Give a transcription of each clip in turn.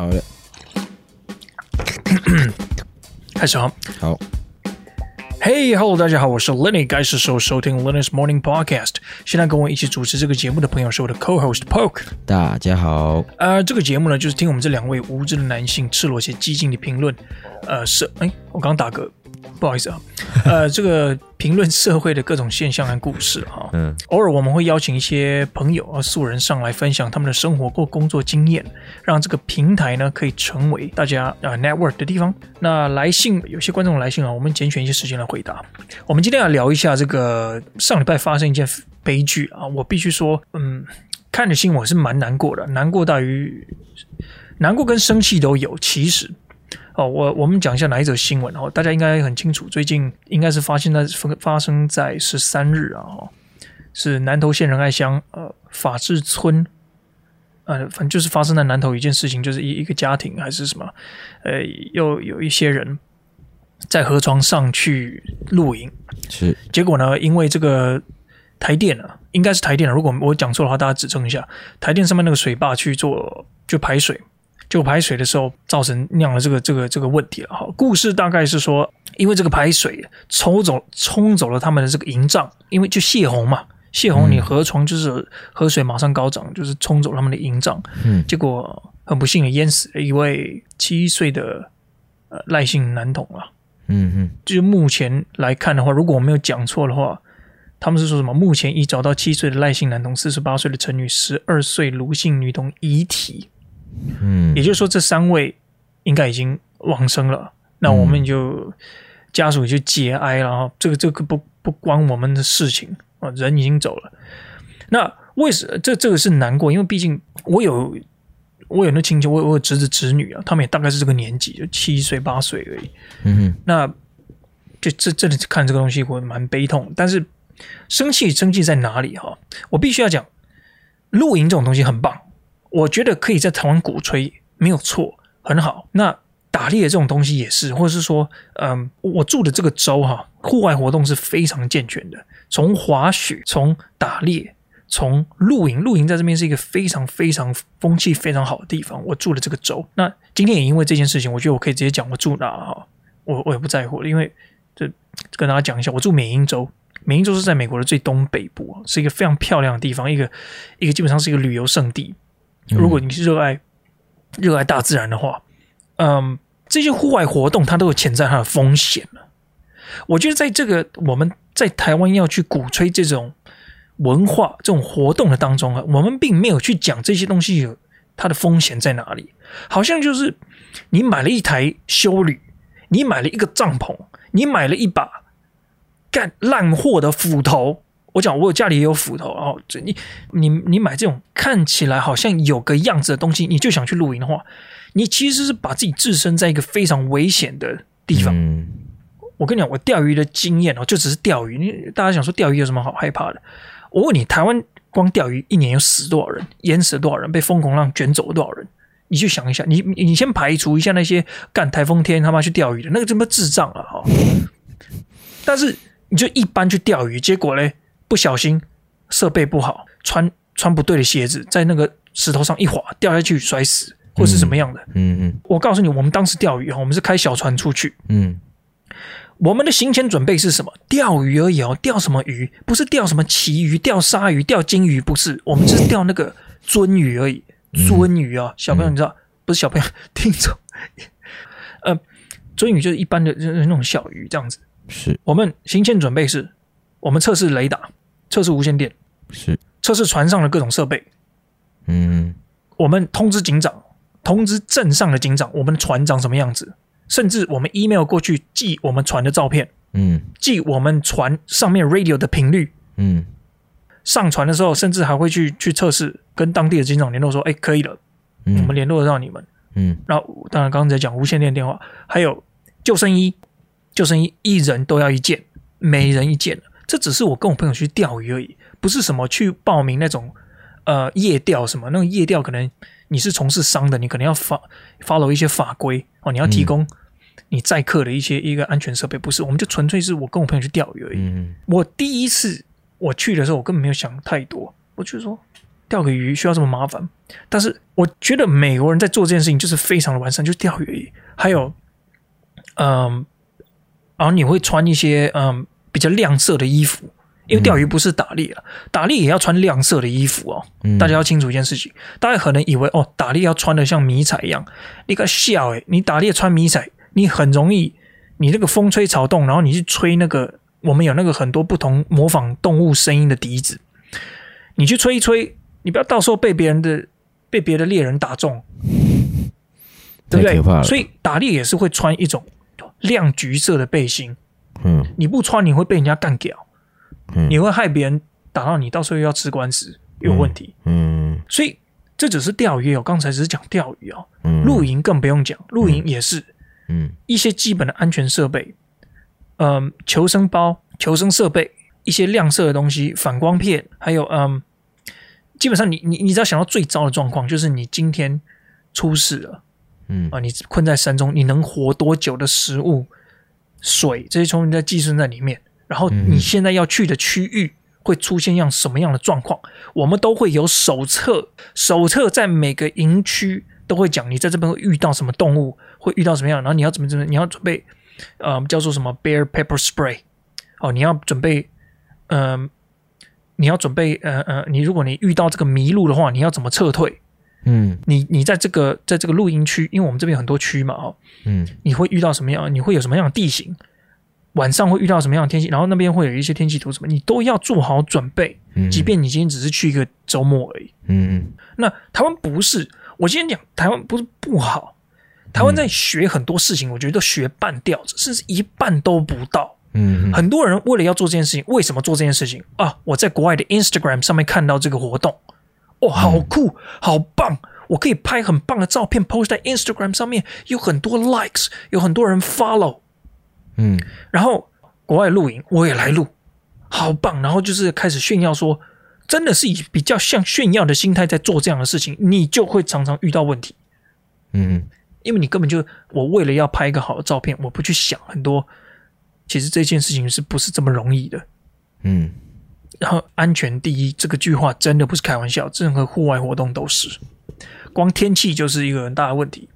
好的，开始好。好。Hey, hello，大家好，我是 Lenny，该是时候收听 Lenny's Morning Podcast。现在跟我一起主持这个节目的朋友是我的 Co-host Poke。大家好。呃，这个节目呢，就是听我们这两位无知的男性赤裸且激进的评论。呃，是，哎，我刚打嗝。不好意思啊，呃，这个评论社会的各种现象和故事哈，嗯，偶尔我们会邀请一些朋友啊素人上来分享他们的生活或工作经验，让这个平台呢可以成为大家啊 network 的地方。那来信有些观众来信啊，我们拣选一些时间来回答。我们今天要聊一下这个上礼拜发生一件悲剧啊，我必须说，嗯，看着新闻是蛮难过的，难过大于难过跟生气都有，其实。哦，我我们讲一下哪一则新闻哦，大家应该很清楚，最近应该是发现在发生在十三日啊，是南投县仁爱乡呃法治村，呃，反正就是发生在南投一件事情，就是一一个家庭还是什么，呃，又有一些人在河床上去露营，是，结果呢，因为这个台电啊，应该是台电啊，如果我讲错的话，大家指正一下，台电上面那个水坝去做就排水。就排水的时候造成酿了这个这个这个问题了哈。故事大概是说，因为这个排水抽走冲走了他们的这个营帐，因为就泄洪嘛，泄洪你河床就是河水马上高涨，就是冲走他们的营帐。嗯，结果很不幸的淹死了一位七岁的呃赖姓男童啊。嗯嗯，就是目前来看的话，如果我没有讲错的话，他们是说什么？目前已找到七岁的赖姓男童、四十八岁的陈女、十二岁卢姓女童遗体。嗯，也就是说，这三位应该已经往生了。那我们就家属就节哀了哈。这个这个不不关我们的事情啊，人已经走了。那为什这这个是难过？因为毕竟我有我有那亲戚，我有我有侄子侄女啊，他们也大概是这个年纪，就七岁八岁而已。嗯哼，那就这这里看这个东西，我蛮悲痛。但是生气生气在哪里哈？我必须要讲，露营这种东西很棒。我觉得可以在台湾鼓吹，没有错，很好。那打猎这种东西也是，或者是说，嗯，我住的这个州哈，户外活动是非常健全的。从滑雪，从打猎，从露营，露营在这边是一个非常非常风气非常好的地方。我住的这个州，那今天也因为这件事情，我觉得我可以直接讲我住哪哈，我我也不在乎了，因为这跟大家讲一下，我住缅因州，缅因州是在美国的最东北部，是一个非常漂亮的地方，一个一个基本上是一个旅游胜地。如果你是热爱热爱大自然的话，嗯，这些户外活动它都有潜在它的风险了。我觉得在这个我们在台湾要去鼓吹这种文化、这种活动的当中啊，我们并没有去讲这些东西有它的风险在哪里。好像就是你买了一台修旅，你买了一个帐篷，你买了一把干烂货的斧头。我讲，我家里也有斧头，哦，这你你你买这种看起来好像有个样子的东西，你就想去露营的话，你其实是把自己置身在一个非常危险的地方。嗯、我跟你讲，我钓鱼的经验哦，就只是钓鱼。你大家想说钓鱼有什么好害怕的？我问你，台湾光钓鱼一年有死多少人？淹死了多少人？被风狂浪卷走了多少人？你就想一下，你你先排除一下那些干台风天他妈去钓鱼的那个，什么智障啊！哈，但是你就一般去钓鱼，结果嘞？不小心设备不好，穿穿不对的鞋子，在那个石头上一滑，掉下去摔死，或是什么样的？嗯嗯。嗯，我告诉你，我们当时钓鱼哈，我们是开小船出去。嗯，我们的行前准备是什么？钓鱼而已哦，钓什么鱼？不是钓什么旗鱼、钓鲨鱼、钓金鱼，不是，我们就是钓那个鳟鱼而已。鳟鱼啊，小朋友你知道，不是小朋友 听着，呃，鳟鱼就是一般的那种小鱼这样子。是我们行前准备是，我们测试雷达。测试无线电是。测试船上的各种设备，嗯，我们通知警长，通知镇上的警长，我们的船长什么样子，甚至我们 email 过去寄我们船的照片，嗯，寄我们船上面 radio 的频率，嗯，上船的时候甚至还会去去测试，跟当地的警长联络说，哎，可以了，嗯，我们联络得到你们，嗯，然后当然刚才讲无线电电话，还有救生衣，救生衣一人都要一件，每人一件。这只是我跟我朋友去钓鱼而已，不是什么去报名那种呃夜钓什么。那个夜钓可能你是从事商的，你可能要 follow 一些法规哦，你要提供你载客的一些一个安全设备。不是，我们就纯粹是我跟我朋友去钓鱼而已。嗯、我第一次我去的时候，我根本没有想太多，我就说钓个鱼需要这么麻烦。但是我觉得美国人在做这件事情就是非常的完善，就是钓鱼而已。还有，嗯，然后你会穿一些嗯比较亮色的衣服，因为钓鱼不是打猎啊，打猎也要穿亮色的衣服哦。大家要清楚一件事情，大家可能以为哦，打猎要穿的像迷彩一样，你个笑诶，你打猎穿迷彩，你很容易，你那个风吹草动，然后你去吹那个，我们有那个很多不同模仿动物声音的笛子，你去吹一吹，你不要到时候被别人的。被别的猎人打中，对不对？所以打猎也是会穿一种亮橘色的背心。嗯，你不穿你会被人家干掉，嗯，你会害别人打到你，到时候又要吃官司，有问题。嗯，嗯，所以这只是钓鱼哦，刚才只是讲钓鱼哦。嗯，露营更不用讲，露营也是，嗯，一些基本的安全设备，嗯，求生包、求生设备，一些亮色的东西，反光片，还有嗯。基本上你，你你你只要想到最糟的状况，就是你今天出事了，嗯。啊，你困在山中，你能活多久的食物、水这些东西在寄生在里面。然后你现在要去的区域会出现样什么样的状况，我们都会有手册，手册在每个营区都会讲，你在这边会遇到什么动物，会遇到什么样，然后你要怎么怎么，你要准备，呃，叫做什么 bear pepper spray，哦，你要准备，嗯、呃。你要准备，呃呃，你如果你遇到这个迷路的话，你要怎么撤退？嗯，你你在这个在这个露营区，因为我们这边有很多区嘛，哦，嗯，你会遇到什么样？你会有什么样的地形？晚上会遇到什么样的天气？然后那边会有一些天气图什么，你都要做好准备。嗯，即便你今天只是去一个周末而已。嗯，那台湾不是，我今天讲台湾不是不好，台湾在学很多事情，我觉得都学半吊子，甚至一半都不到。嗯，很多人为了要做这件事情，为什么做这件事情啊？我在国外的 Instagram 上面看到这个活动，哦，好酷，好棒！我可以拍很棒的照片，post 在 Instagram 上面，有很多 likes，有很多人 follow。嗯，然后国外露营，我也来录，好棒！然后就是开始炫耀说，真的是以比较像炫耀的心态在做这样的事情，你就会常常遇到问题。嗯，因为你根本就我为了要拍一个好的照片，我不去想很多。其实这件事情是不是这么容易的？嗯，然后安全第一这个句话真的不是开玩笑，任何户外活动都是，光天气就是一个很大的问题。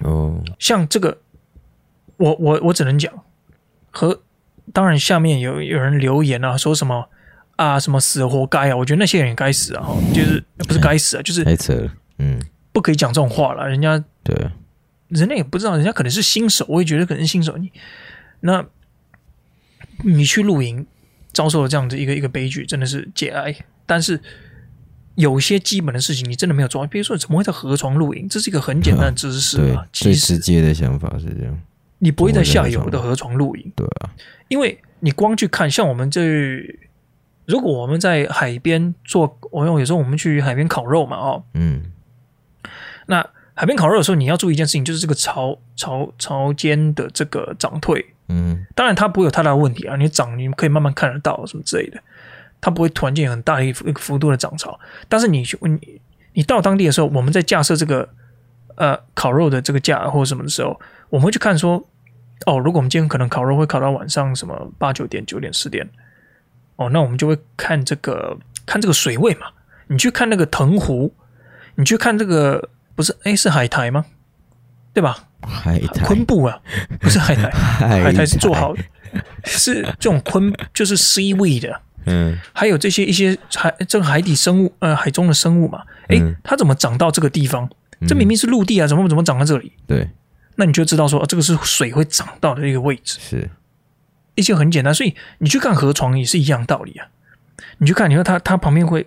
哦，像这个，我我我只能讲，和当然下面有有人留言啊，说什么啊什么死活该啊，我觉得那些人也该死啊，就是不是该死啊，就是太扯了，嗯，不可以讲这种话了，人家对，人家也不知道，人家可能是新手，我也觉得可能是新手你。那，你去露营，遭受了这样的一个一个悲剧，真的是节哀。但是有些基本的事情，你真的没有做。比如说，怎么会在河床露营？这是一个很简单的知识啊。对，最直接的想法是这样。你不会在下游的河床露营，对啊，因为你光去看，像我们这，如果我们在海边做，我有时候我们去海边烤肉嘛，哦，嗯，那海边烤肉的时候，你要注意一件事情，就是这个潮潮潮间的这个涨退。嗯，当然它不会有太大的问题啊，你涨你可以慢慢看得到什么之类的，它不会突然间有很大的一个幅度的涨潮。但是你去你你到当地的时候，我们在架设这个呃烤肉的这个架或者什么的时候，我们会去看说，哦，如果我们今天可能烤肉会烤到晚上什么八九点、九点、十点，哦，那我们就会看这个看这个水位嘛。你去看那个藤壶，你去看这个不是哎，是海苔吗？对吧？海苔昆布啊，不是海苔，海苔是做好的，是这种昆，就是 seaweed 的。嗯，还有这些一些海这个海底生物，呃，海中的生物嘛。哎，它怎么长到这个地方？这明明是陆地啊，怎么怎么长在这里？对，那你就知道说，这个是水会长到的一个位置。是，一些很简单，所以你去看河床也是一样道理啊。你去看，你说它它旁边会。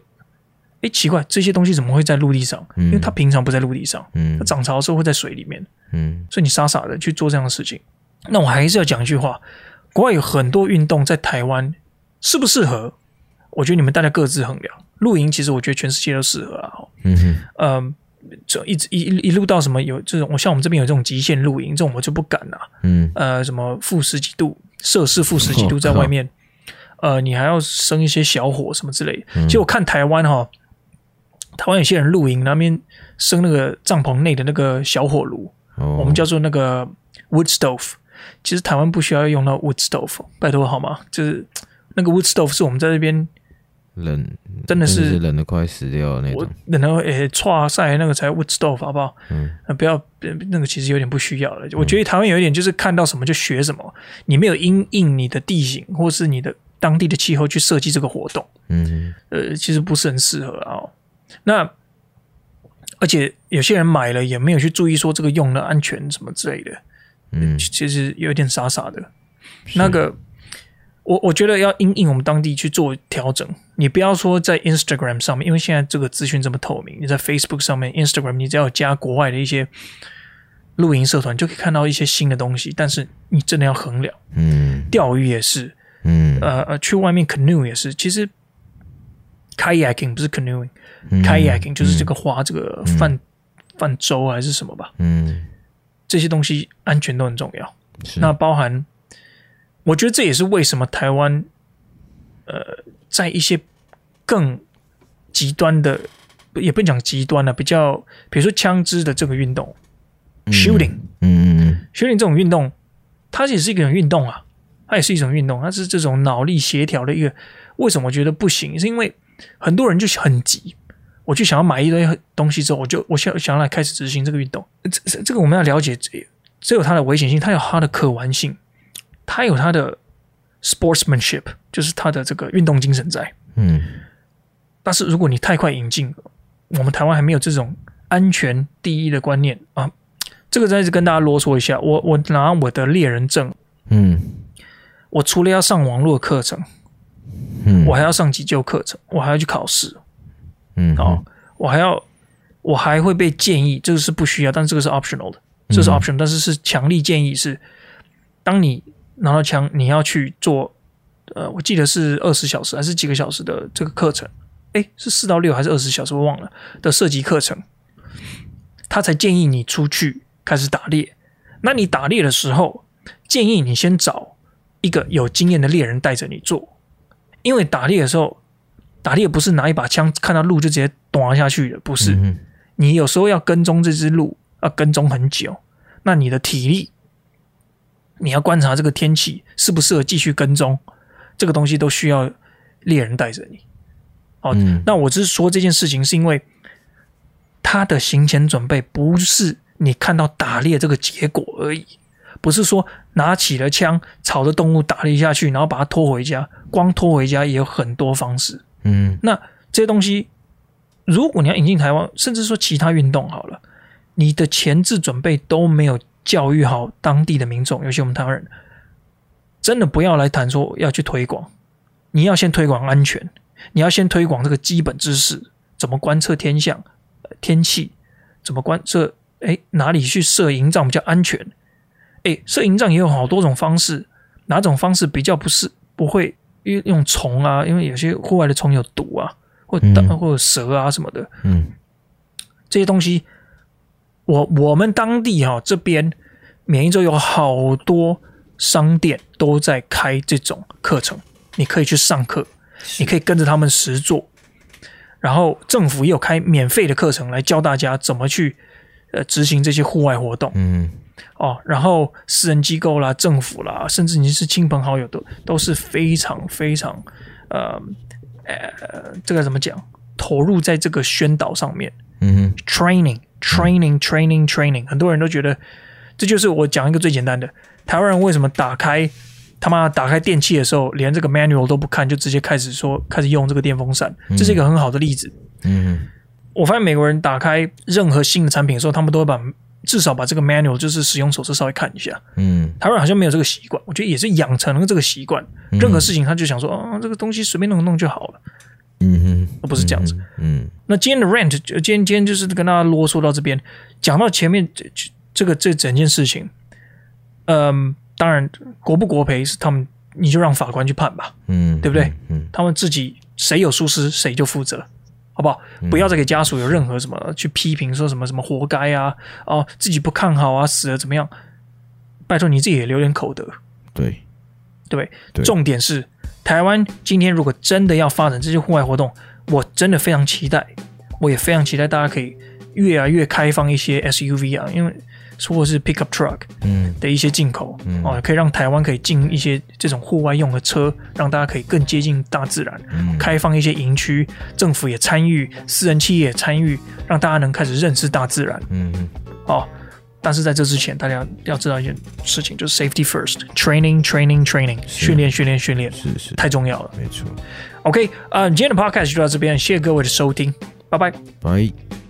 哎，奇怪，这些东西怎么会在陆地上？因为它平常不在陆地上，它涨潮的时候会在水里面。嗯，所以你傻傻的去做这样的事情，那我还是要讲一句话：国外有很多运动在台湾适不适合？我觉得你们大家各自衡量。露营其实我觉得全世界都适合啊。嗯哼，呃，这一直一一路到什么有这种，我像我们这边有这种极限露营，这种我就不敢了。嗯，呃，什么负十几度摄氏负十几度在外面，呃，你还要生一些小火什么之类的。其实我看台湾哈。台湾有些人露营，那边生那个帐篷内的那个小火炉，oh. 我们叫做那个 wood stove。其实台湾不需要用到 wood stove，拜托好吗？就是那个 wood stove 是我们在这边冷，真的是冷的快死掉的那种。冷的诶，剉赛那个才 wood stove 好不好？嗯，不要那个其实有点不需要了。我觉得台湾有一点就是看到什么就学什么，你没有因应你的地形或是你的当地的气候去设计这个活动。嗯，呃，其实不是很适合啊。那而且有些人买了也没有去注意说这个用的安全什么之类的。嗯，其实有点傻傻的。那个，我我觉得要因应我们当地去做调整。你不要说在 Instagram 上面，因为现在这个资讯这么透明，你在 Facebook 上面、Instagram，你只要加国外的一些露营社团，就可以看到一些新的东西。但是你真的要衡量。嗯，钓鱼也是，嗯，呃呃，去外面 canoe 也是。其实 kayaking 不是 canoeing，kayaking、嗯、就是这个划这个泛、嗯、泛舟还是什么吧？嗯，这些东西安全都很重要。那包含。我觉得这也是为什么台湾，呃，在一些更极端的，也不讲极端了，比较比如说枪支的这个运动，shooting，嗯，shooting 这种运动，它也是一种运动啊，它也是一种运动，它是这种脑力协调的一个。为什么我觉得不行？是因为很多人就很急，我就想要买一堆东西之后，我就我想想要来开始执行这个运动。这这个我们要了解，这有它的危险性，它有它的可玩性。它有它的 sportsmanship，就是它的这个运动精神在。嗯，但是如果你太快引进，我们台湾还没有这种安全第一的观念啊。这个再次跟大家啰嗦一下，我我拿我的猎人证，嗯，我除了要上网络课程，嗯，我还要上急救课程，我还要去考试，嗯，好，我还要，我还会被建议，这个是不需要，但是这个是 optional 的，这是 optional，但是是强力建议是，当你拿到枪，你要去做，呃，我记得是二十小时还是几个小时的这个课程？哎，是四到六还是二十小时？我忘了的射击课程。他才建议你出去开始打猎。那你打猎的时候，建议你先找一个有经验的猎人带着你做，因为打猎的时候，打猎不是拿一把枪看到鹿就直接端下去的，不是。你有时候要跟踪这只鹿，要跟踪很久，那你的体力。你要观察这个天气适不适合继续跟踪，这个东西都需要猎人带着你。哦，嗯、那我只是说这件事情，是因为他的行前准备不是你看到打猎这个结果而已，不是说拿起了枪朝着动物打了一下去，然后把它拖回家。光拖回家也有很多方式。嗯，那这些东西，如果你要引进台湾，甚至说其他运动好了，你的前置准备都没有。教育好当地的民众，尤其我们台湾人，真的不要来谈说要去推广。你要先推广安全，你要先推广这个基本知识，怎么观测天象、天气，怎么观测？哎，哪里去设营帐比较安全？哎，设营帐也有好多种方式，哪种方式比较不是不会用用虫啊？因为有些户外的虫有毒啊，或者或者蛇啊什么的，嗯，这些东西。我我们当地哈这边，缅因州有好多商店都在开这种课程，你可以去上课，你可以跟着他们实做。然后政府也有开免费的课程来教大家怎么去呃执行这些户外活动。嗯，哦，然后私人机构啦、政府啦，甚至你是亲朋好友都都是非常非常呃呃这个怎么讲，投入在这个宣导上面。嗯，training。Training, training, training，很多人都觉得这就是我讲一个最简单的。台湾人为什么打开他妈打开电器的时候，连这个 manual 都不看，就直接开始说开始用这个电风扇？这是一个很好的例子。嗯，我发现美国人打开任何新的产品的时候，他们都会把至少把这个 manual 就是使用手册稍微看一下。嗯，台湾人好像没有这个习惯，我觉得也是养成了这个习惯。任何事情他就想说，哦，这个东西随便弄弄就好了。嗯哼，不是这样子。嗯，那今天的 rant，今天今天就是跟大家啰嗦到这边，讲到前面这这个这整件事情，嗯，当然国不国赔是他们，你就让法官去判吧，嗯，对不对？嗯，他们自己谁有疏失谁就负责，好不好？不要再给家属有任何什么去批评，说什么什么活该啊，哦，自己不看好啊，死了怎么样？拜托你自己也留点口德，对，对，对，重点是。台湾今天如果真的要发展这些户外活动，我真的非常期待，我也非常期待大家可以越来越开放一些 SUV 啊，因为或者是 pickup truck 嗯的一些进口，嗯哦，可以让台湾可以进一些这种户外用的车，让大家可以更接近大自然，嗯开放一些营区，政府也参与，私人企业也参与，让大家能开始认识大自然，嗯嗯哦。但是在这之前，大家要知道一件事情，就是 safety first，training training training，是训练训练训练，是是太重要了。没错，OK，呃，今天的 podcast 就到这边，谢谢各位的收听，拜拜。拜。